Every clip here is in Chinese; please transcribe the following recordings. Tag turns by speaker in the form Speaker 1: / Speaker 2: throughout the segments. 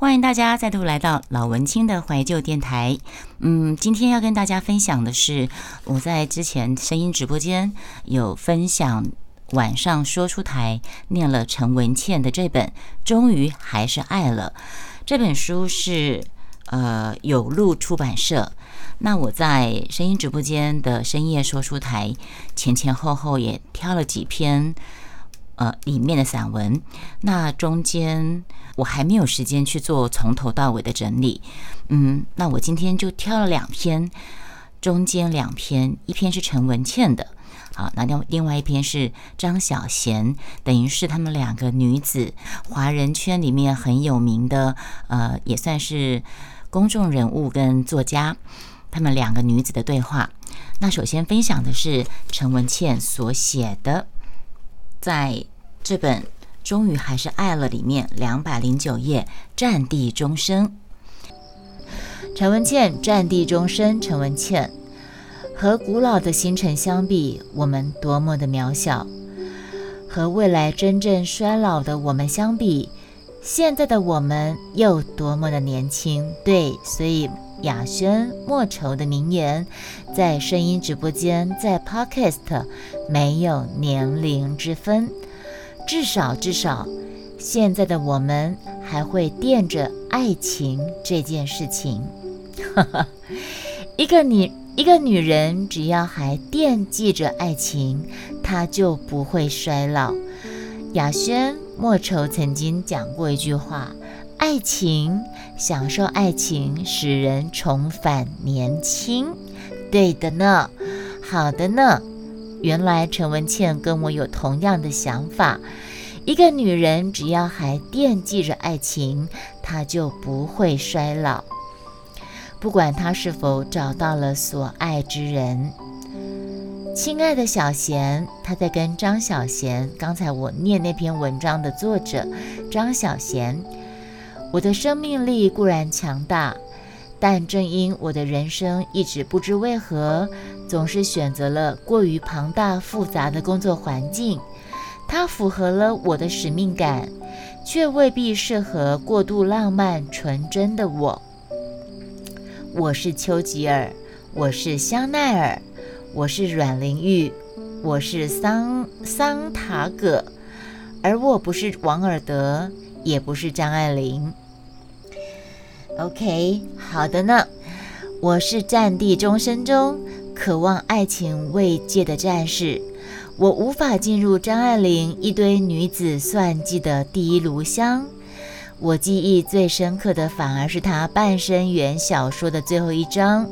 Speaker 1: 欢迎大家再度来到老文青的怀旧电台。嗯，今天要跟大家分享的是，我在之前声音直播间有分享，晚上说出台念了陈文茜的这本《终于还是爱了》这本书是呃有路出版社。那我在声音直播间的深夜说书台前前后后也挑了几篇。呃，里面的散文，那中间我还没有时间去做从头到尾的整理，嗯，那我今天就挑了两篇，中间两篇，一篇是陈文茜的，好，那另另外一篇是张小娴，等于是他们两个女子，华人圈里面很有名的，呃，也算是公众人物跟作家，他们两个女子的对话。那首先分享的是陈文茜所写的。在这本《终于还是爱了》里面，两百零九页，战地钟声。陈文茜，战地钟声。陈文茜，和古老的星辰相比，我们多么的渺小；和未来真正衰老的我们相比，现在的我们又多么的年轻。对，所以雅轩莫愁的名言，在声音直播间，在 Podcast。没有年龄之分，至少至少，现在的我们还会惦着爱情这件事情。一个女一个女人，只要还惦记着爱情，她就不会衰老。雅轩莫愁曾经讲过一句话：爱情，享受爱情，使人重返年轻。对的呢，好的呢。原来陈文茜跟我有同样的想法。一个女人只要还惦记着爱情，她就不会衰老。不管她是否找到了所爱之人。亲爱的小贤，他在跟张小贤，刚才我念那篇文章的作者张小贤。我的生命力固然强大，但正因我的人生一直不知为何。总是选择了过于庞大复杂的工作环境，它符合了我的使命感，却未必适合过度浪漫纯真的我。我是丘吉尔，我是香奈儿，我是阮玲玉，我是桑桑塔葛，而我不是王尔德，也不是张爱玲。OK，好的呢，我是战地钟声中。渴望爱情慰藉的战士，我无法进入张爱玲一堆女子算计的第一炉香。我记忆最深刻的反而是她半生缘小说的最后一章，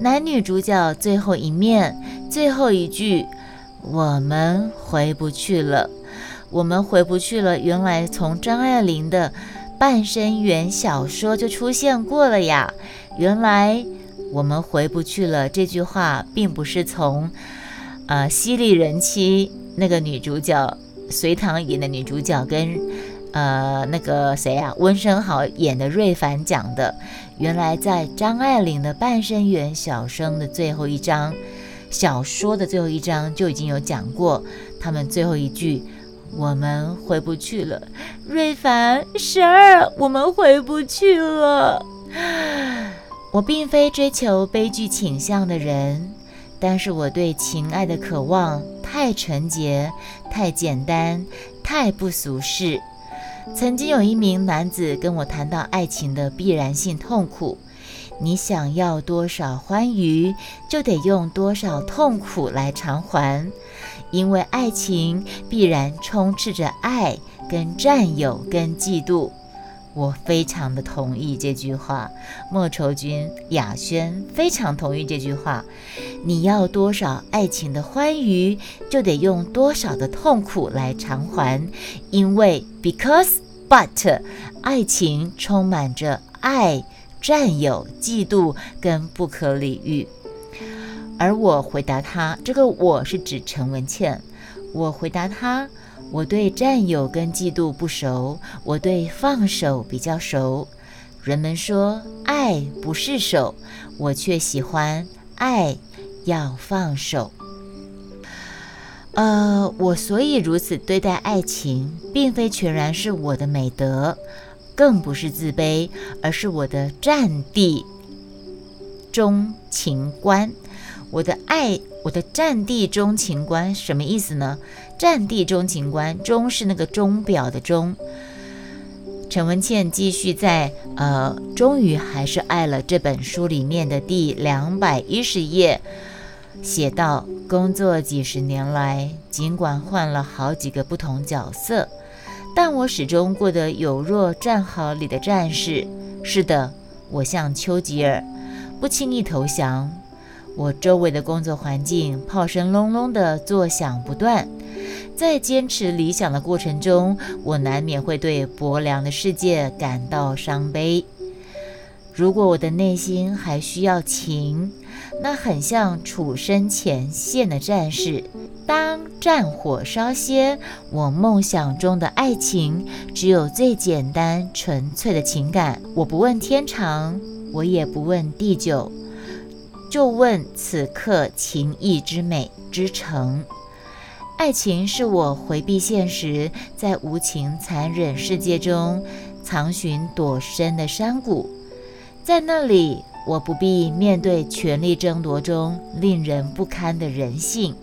Speaker 1: 男女主角最后一面，最后一句：“我们回不去了，我们回不去了。”原来从张爱玲的半生缘小说就出现过了呀！原来。我们回不去了。这句话并不是从，呃，犀利人妻那个女主角隋唐演的女主角跟，呃，那个谁啊，温升豪演的瑞凡讲的。原来在张爱玲的《半生缘》小生的最后一章，小说的最后一章就已经有讲过，他们最后一句：“我们回不去了。”瑞凡，十二，我们回不去了。我并非追求悲剧倾向的人，但是我对情爱的渴望太纯洁、太简单、太不俗世。曾经有一名男子跟我谈到爱情的必然性痛苦：你想要多少欢愉，就得用多少痛苦来偿还，因为爱情必然充斥着爱、跟占有、跟嫉妒。我非常的同意这句话，莫愁君、雅轩非常同意这句话。你要多少爱情的欢愉，就得用多少的痛苦来偿还，因为 because but 爱情充满着爱、占有、嫉妒跟不可理喻。而我回答他，这个我是指陈文茜。我回答他。我对占有跟嫉妒不熟，我对放手比较熟。人们说爱不释手，我却喜欢爱要放手。呃，我所以如此对待爱情，并非全然是我的美德，更不是自卑，而是我的战地钟情观。我的爱，我的战地钟情观什么意思呢？战地钟情观，钟是那个钟表的钟。陈文茜继续在呃，终于还是爱了这本书里面的第两百一十页，写到工作几十年来，尽管换了好几个不同角色，但我始终过得有若战壕里的战士。是的，我像丘吉尔，不轻易投降。我周围的工作环境炮声隆隆的作响不断，在坚持理想的过程中，我难免会对薄凉的世界感到伤悲。如果我的内心还需要情，那很像处身前线的战士。当战火烧歇，我梦想中的爱情只有最简单纯粹的情感。我不问天长，我也不问地久。就问此刻情谊之美之诚，爱情是我回避现实，在无情残忍世界中藏寻躲身的山谷，在那里我不必面对权力争夺中令人不堪的人性，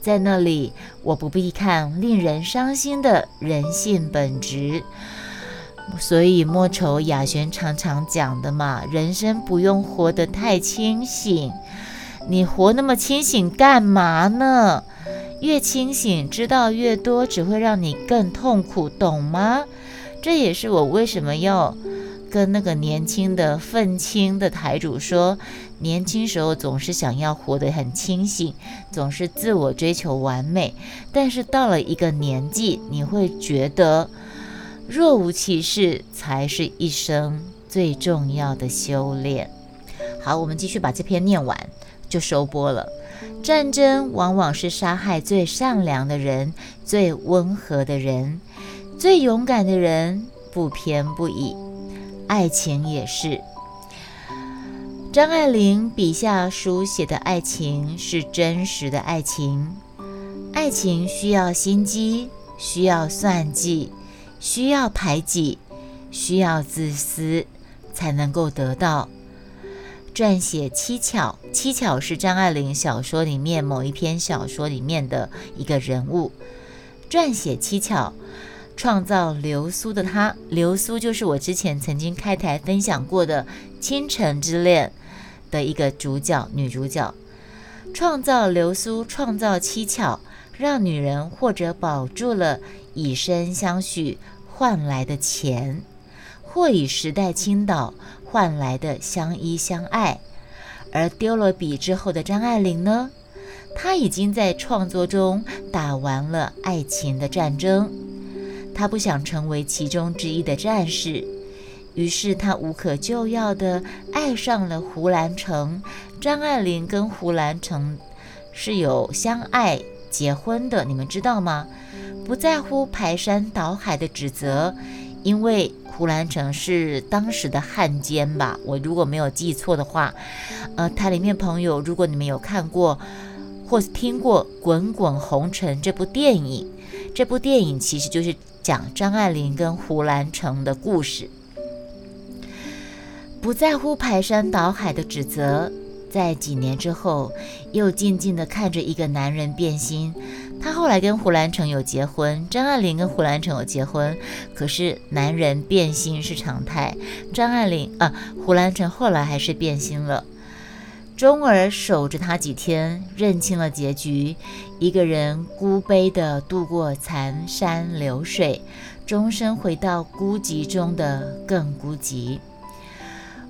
Speaker 1: 在那里我不必看令人伤心的人性本质。所以莫愁雅璇常常讲的嘛，人生不用活得太清醒。你活那么清醒干嘛呢？越清醒知道越多，只会让你更痛苦，懂吗？这也是我为什么要跟那个年轻的愤青的台主说，年轻时候总是想要活得很清醒，总是自我追求完美，但是到了一个年纪，你会觉得。若无其事，才是一生最重要的修炼。好，我们继续把这篇念完，就收播了。战争往往是杀害最善良的人、最温和的人、最勇敢的人，不偏不倚。爱情也是。张爱玲笔下书写的爱情是真实的爱情，爱情需要心机，需要算计。需要排挤，需要自私，才能够得到。撰写七巧，七巧是张爱玲小说里面某一篇小说里面的一个人物。撰写七巧，创造流苏的他，流苏就是我之前曾经开台分享过的《倾城之恋》的一个主角，女主角。创造流苏，创造七巧，让女人或者保住了以身相许。换来的钱，或以时代倾倒换来的相依相爱，而丢了笔之后的张爱玲呢？她已经在创作中打完了爱情的战争，她不想成为其中之一的战士，于是她无可救药地爱上了胡兰成。张爱玲跟胡兰成是有相爱结婚的，你们知道吗？不在乎排山倒海的指责，因为胡兰成是当时的汉奸吧？我如果没有记错的话，呃，台里面朋友，如果你们有看过或是听过《滚滚红尘》这部电影，这部电影其实就是讲张爱玲跟胡兰成的故事。不在乎排山倒海的指责，在几年之后，又静静地看着一个男人变心。他后来跟胡兰成有结婚，张爱玲跟胡兰成有结婚，可是男人变心是常态。张爱玲啊，胡兰成后来还是变心了，终而守着他几天，认清了结局，一个人孤悲地度过残山流水，终身回到孤寂中的更孤寂。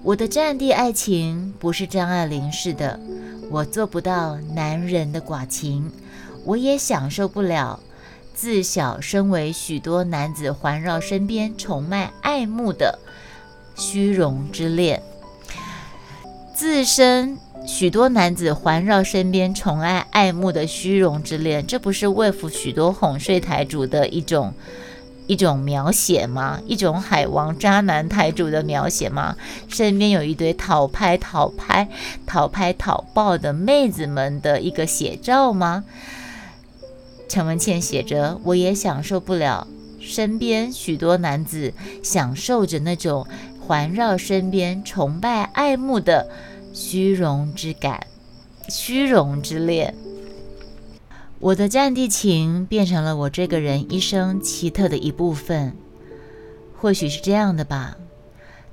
Speaker 1: 我的战地爱情不是张爱玲式的，我做不到男人的寡情。我也享受不了，自小身为许多男子环绕身边崇迈爱慕的虚荣之恋，自身许多男子环绕身边宠爱爱慕的虚荣之恋，这不是为服许多哄睡台主的一种一种描写吗？一种海王渣男台主的描写吗？身边有一堆讨拍讨拍讨拍讨爆的妹子们的一个写照吗？陈文茜写着：“我也享受不了
Speaker 2: 身边许多男子享受着那种环绕身边、崇拜爱慕的虚荣之感、虚荣之恋。我的战地情变成了我这个人一生奇特的一部分。或许是这样的吧，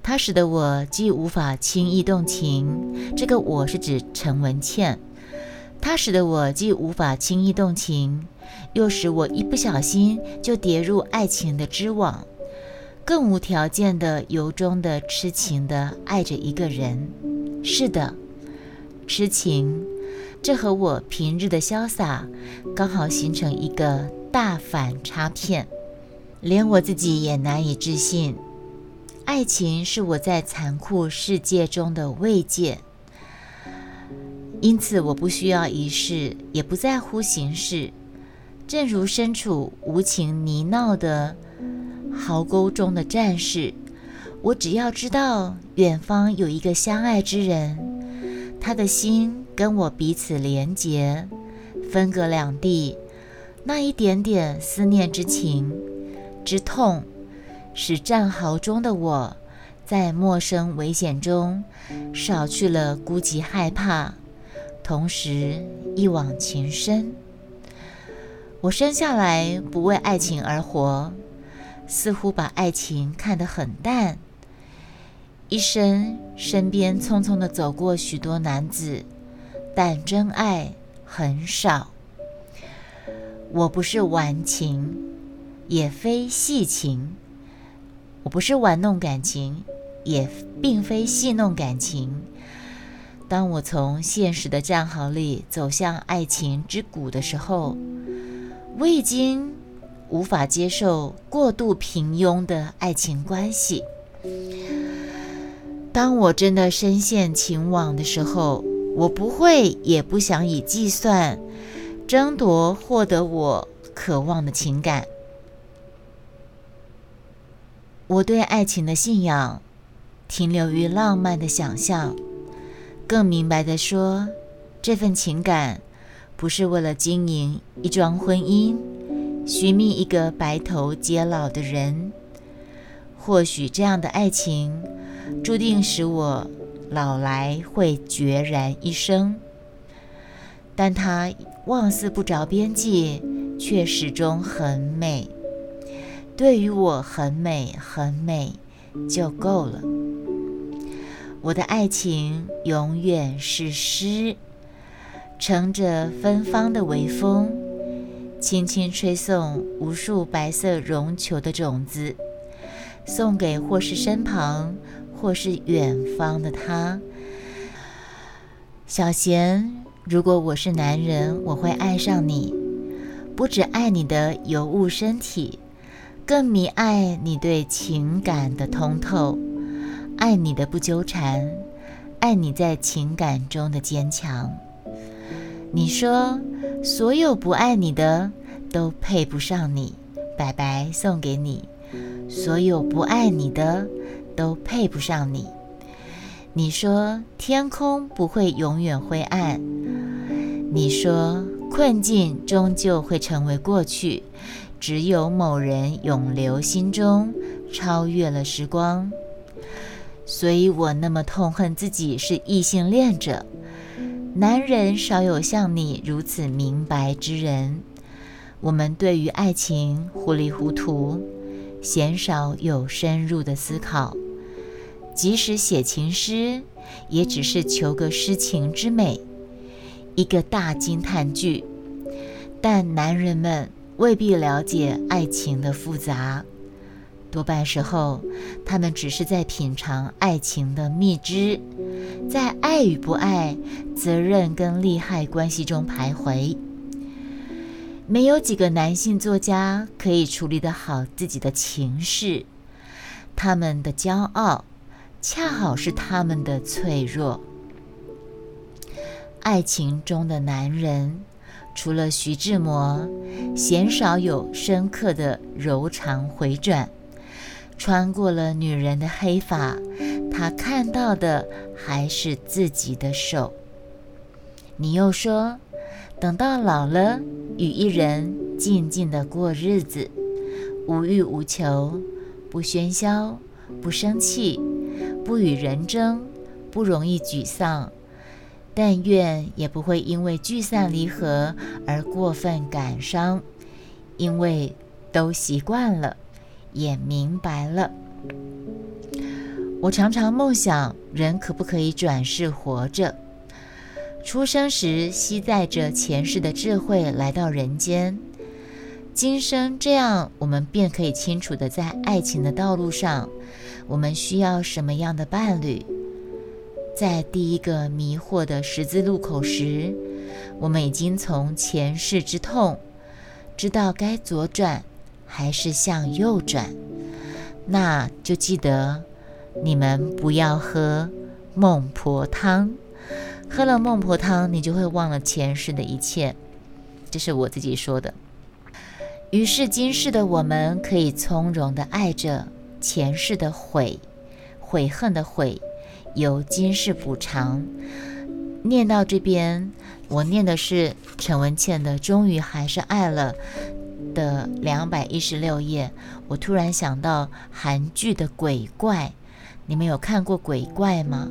Speaker 2: 它使得我既无法轻易动情，这个我是指陈文倩。它使得我既无法轻易动情，又使我一不小心就跌入爱情的织网，更无条件的由衷的痴情的爱着一个人。是的，痴情。这和我平日的潇洒刚好形成一个大反差片，连我自己也难以置信。爱情是我在残酷世界中的慰藉，因此我不需要仪式，也不在乎形式。正如身处无情泥淖的壕沟中的战士，我只要知道远方有一个相爱之人，他的心。跟我彼此连结，分隔两地，那一点点思念之情之痛，使战壕中的我在陌生危险中少去了孤寂害怕，同时一往情深。我生下来不为爱情而活，似乎把爱情看得很淡，一生身边匆匆的走过许多男子。但真爱很少。我不是玩情，也非戏情；我不是玩弄感情，也并非戏弄感情。当我从现实的战壕里走向爱情之谷的时候，我已经无法接受过度平庸的爱情关系。当我真的深陷情网的时候，我不会，也不想以计算争夺获得我渴望的情感。我对爱情的信仰停留于浪漫的想象。更明白的说，这份情感不是为了经营一桩婚姻，寻觅一个白头偕老的人。或许这样的爱情注定使我。老来会决然一生，但它望似不着边际，却始终很美。对于我很美很美就够了。我的爱情永远是诗，乘着芬芳的微风，轻轻吹送无数白色绒球的种子，送给或是身旁。或是远方的他，小贤。如果我是男人，我会爱上你，不只爱你的尤物身体，更迷爱你对情感的通透，爱你的不纠缠，爱你在情感中的坚强。你说，所有不爱你的都配不上你，白白送给你；所有不爱你的。都配不上你。你说天空不会永远灰暗，你说困境终究会成为过去，只有某人永留心中，超越了时光。所以我那么痛恨自己是异性恋者。男人少有像你如此明白之人。我们对于爱情糊里糊涂，鲜少有深入的思考。即使写情诗，也只是求个诗情之美，一个大惊叹句。但男人们未必了解爱情的复杂，多半时候，他们只是在品尝爱情的蜜汁，在爱与不爱、责任跟利害关系中徘徊。没有几个男性作家可以处理得好自己的情事，他们的骄傲。恰好是他们的脆弱。爱情中的男人，除了徐志摩，鲜少有深刻的柔肠回转。穿过了女人的黑发，他看到的还是自己的手。你又说，等到老了，与一人静静的过日子，无欲无求，不喧嚣，不生气，不与人争，不容易沮丧。但愿也不会因为聚散离合而过分感伤，因为都习惯了，也明白了。我常常梦想，人可不可以转世活着？出生时吸载着前世的智慧来到人间，今生这样，我们便可以清楚的在爱情的道路上，我们需要什么样的伴侣？在第一个迷惑的十字路口时，我们已经从前世之痛知道该左转还是向右转。那就记得，你们不要喝孟婆汤。喝了孟婆汤，你就会忘了前世的一切。这是我自己说的。于是今世的我们可以从容的爱着前世的悔，悔恨的悔。由今世补偿。念到这边，我念的是陈文茜的《终于还是爱了》的两百一十六页。我突然想到韩剧的鬼怪，你们有看过鬼怪吗？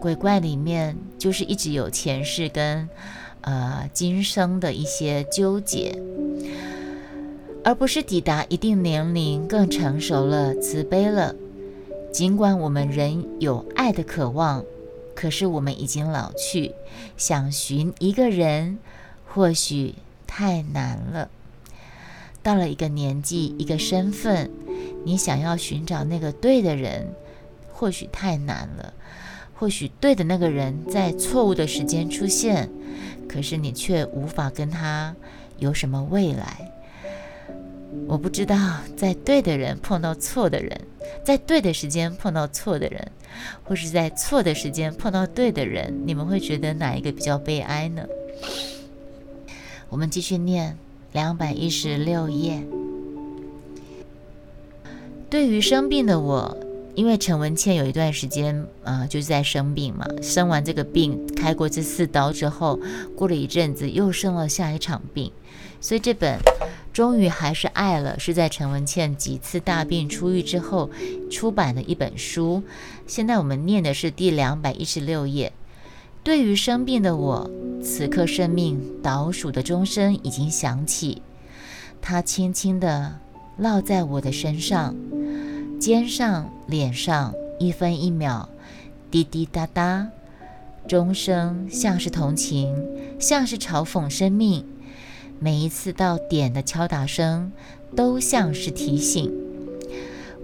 Speaker 2: 鬼怪里面就是一直有前世跟呃今生的一些纠结，而不是抵达一定年龄更成熟了、慈悲了。尽管我们仍有爱的渴望，可是我们已经老去，想寻一个人，或许太难了。到了一个年纪、一个身份，你想要寻找那个对的人，或许太难了。或许对的那个人在错误的时间出现，可是你却无法跟他有什么未来。我不知道，在对的人碰到错的人，在对的时间碰到错的人，或是在错的时间碰到对的人，你们会觉得哪一个比较悲哀呢？我们继续念两百一十六页。对于生病的我，因为陈文茜有一段时间啊，就是在生病嘛，生完这个病，开过这四刀之后，过了一阵子又生了下一场病，所以这本。终于还是爱了，是在陈文茜几次大病初愈之后出版的一本书。现在我们念的是第两百一十六页。对于生病的我，此刻生命倒数的钟声已经响起，它轻轻地落在我的身上、肩上、脸上，一分一秒，滴滴答答，钟声像是同情，像是嘲讽生命。每一次到点的敲打声，都像是提醒。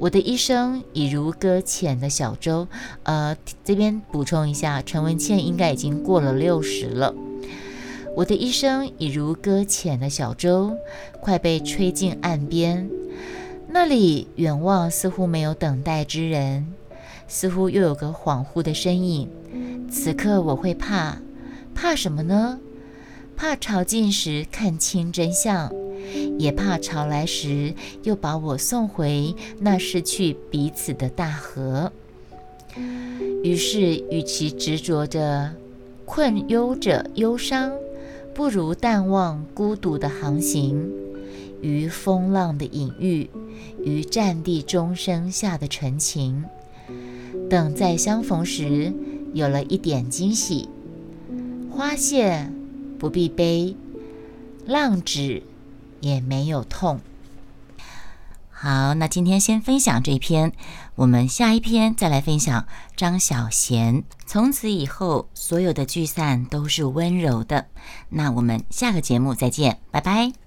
Speaker 2: 我的一生已如搁浅的小舟。呃，这边补充一下，陈文茜应该已经过了六十了。我的一生已如搁浅的小舟，快被吹进岸边。那里远望似乎没有等待之人，似乎又有个恍惚的身影。此刻我会怕，怕什么呢？怕潮尽时看清真相，也怕潮来时又把我送回那失去彼此的大河。于是，与其执着着困忧着忧伤，不如淡忘孤独的航行，于风浪的隐喻，于战地钟声下的纯情。等再相逢时，有了一点惊喜。花谢。不必悲，浪止也没有痛。
Speaker 1: 好，那今天先分享这篇，我们下一篇再来分享张小贤。从此以后，所有的聚散都是温柔的。那我们下个节目再见，拜拜。